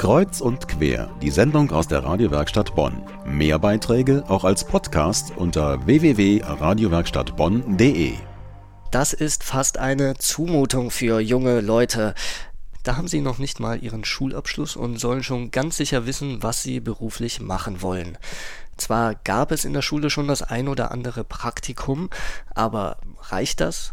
Kreuz und quer, die Sendung aus der Radiowerkstatt Bonn. Mehr Beiträge auch als Podcast unter www.radiowerkstattbonn.de. Das ist fast eine Zumutung für junge Leute. Da haben sie noch nicht mal ihren Schulabschluss und sollen schon ganz sicher wissen, was sie beruflich machen wollen. Zwar gab es in der Schule schon das ein oder andere Praktikum, aber reicht das?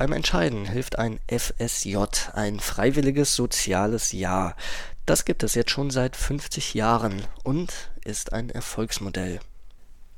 Beim Entscheiden hilft ein FSJ, ein freiwilliges soziales Jahr. Das gibt es jetzt schon seit 50 Jahren und ist ein Erfolgsmodell.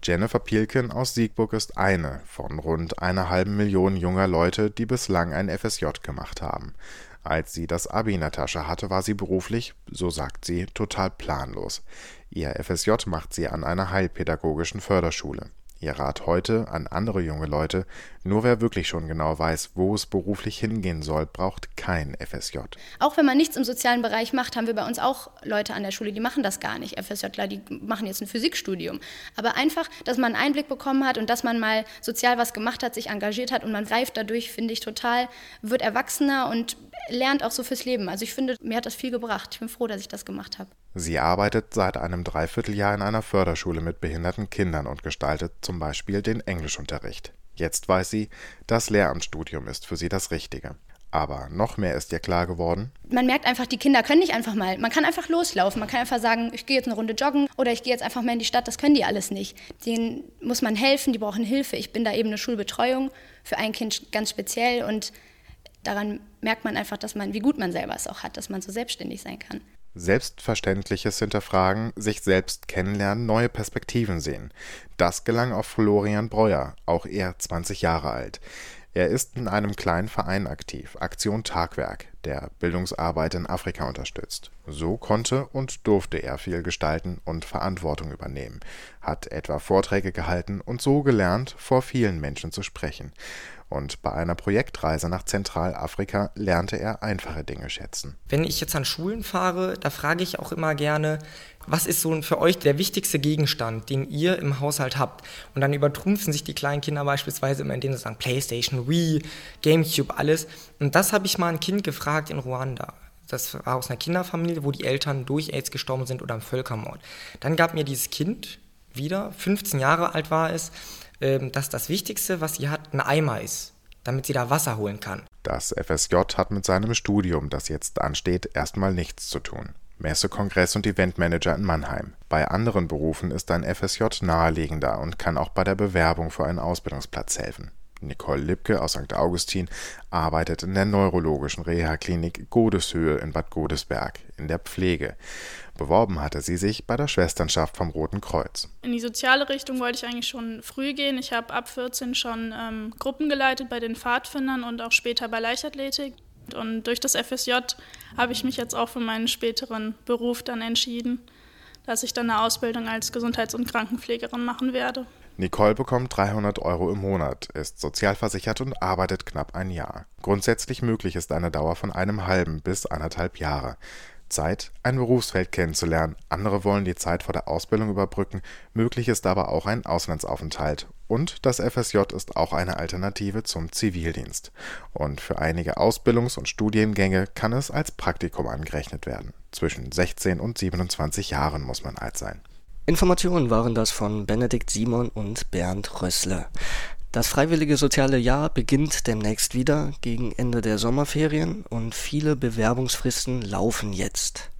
Jennifer Pielken aus Siegburg ist eine von rund einer halben Million junger Leute, die bislang ein FSJ gemacht haben. Als sie das Abi in der Tasche hatte, war sie beruflich, so sagt sie, total planlos. Ihr FSJ macht sie an einer heilpädagogischen Förderschule. Ihr Rat heute an andere junge Leute, nur wer wirklich schon genau weiß, wo es beruflich hingehen soll, braucht kein FSJ. Auch wenn man nichts im sozialen Bereich macht, haben wir bei uns auch Leute an der Schule, die machen das gar nicht. FSJler, die machen jetzt ein Physikstudium. Aber einfach, dass man einen Einblick bekommen hat und dass man mal sozial was gemacht hat, sich engagiert hat und man reift dadurch, finde ich total, wird erwachsener und lernt auch so fürs Leben. Also ich finde, mir hat das viel gebracht. Ich bin froh, dass ich das gemacht habe. Sie arbeitet seit einem Dreivierteljahr in einer Förderschule mit behinderten Kindern und gestaltet zum Beispiel den Englischunterricht. Jetzt weiß sie, das Lehramtsstudium ist für sie das Richtige. Aber noch mehr ist ihr klar geworden. Man merkt einfach, die Kinder können nicht einfach mal. Man kann einfach loslaufen. Man kann einfach sagen, ich gehe jetzt eine Runde joggen oder ich gehe jetzt einfach mal in die Stadt. Das können die alles nicht. Denen muss man helfen, die brauchen Hilfe. Ich bin da eben eine Schulbetreuung für ein Kind ganz speziell und daran merkt man einfach, dass man, wie gut man selber es auch hat, dass man so selbstständig sein kann. Selbstverständliches hinterfragen, sich selbst kennenlernen, neue Perspektiven sehen. Das gelang auch Florian Breuer, auch er 20 Jahre alt. Er ist in einem kleinen Verein aktiv, Aktion Tagwerk, der Bildungsarbeit in Afrika unterstützt. So konnte und durfte er viel gestalten und Verantwortung übernehmen, hat etwa Vorträge gehalten und so gelernt, vor vielen Menschen zu sprechen. Und bei einer Projektreise nach Zentralafrika lernte er einfache Dinge schätzen. Wenn ich jetzt an Schulen fahre, da frage ich auch immer gerne, was ist so für euch der wichtigste Gegenstand, den ihr im Haushalt habt? Und dann übertrumpfen sich die kleinen Kinder beispielsweise immer, indem sie sagen, Playstation, Wii, Gamecube, alles. Und das habe ich mal ein Kind gefragt in Ruanda. Das war aus einer Kinderfamilie, wo die Eltern durch AIDS gestorben sind oder im Völkermord. Dann gab mir dieses Kind wieder, 15 Jahre alt war es, ähm, dass das Wichtigste, was sie hat, ein Eimer ist, damit sie da Wasser holen kann. Das FSJ hat mit seinem Studium, das jetzt ansteht, erstmal nichts zu tun. Messe, Kongress und Eventmanager in Mannheim. Bei anderen Berufen ist ein FSJ naheliegender und kann auch bei der Bewerbung für einen Ausbildungsplatz helfen. Nicole Lipke aus St. Augustin arbeitet in der neurologischen Reha-Klinik Godeshöhe in Bad Godesberg in der Pflege. Beworben hatte sie sich bei der Schwesternschaft vom Roten Kreuz. In die soziale Richtung wollte ich eigentlich schon früh gehen. Ich habe ab 14 schon ähm, Gruppen geleitet bei den Pfadfindern und auch später bei Leichtathletik. Und durch das FSJ habe ich mich jetzt auch für meinen späteren Beruf dann entschieden, dass ich dann eine Ausbildung als Gesundheits- und Krankenpflegerin machen werde. Nicole bekommt 300 Euro im Monat, ist sozialversichert und arbeitet knapp ein Jahr. Grundsätzlich möglich ist eine Dauer von einem halben bis anderthalb Jahre. Zeit, ein Berufsfeld kennenzulernen. Andere wollen die Zeit vor der Ausbildung überbrücken. Möglich ist aber auch ein Auslandsaufenthalt. Und das FSJ ist auch eine Alternative zum Zivildienst. Und für einige Ausbildungs- und Studiengänge kann es als Praktikum angerechnet werden. Zwischen 16 und 27 Jahren muss man alt sein. Informationen waren das von Benedikt Simon und Bernd Rössle. Das freiwillige soziale Jahr beginnt demnächst wieder gegen Ende der Sommerferien und viele Bewerbungsfristen laufen jetzt.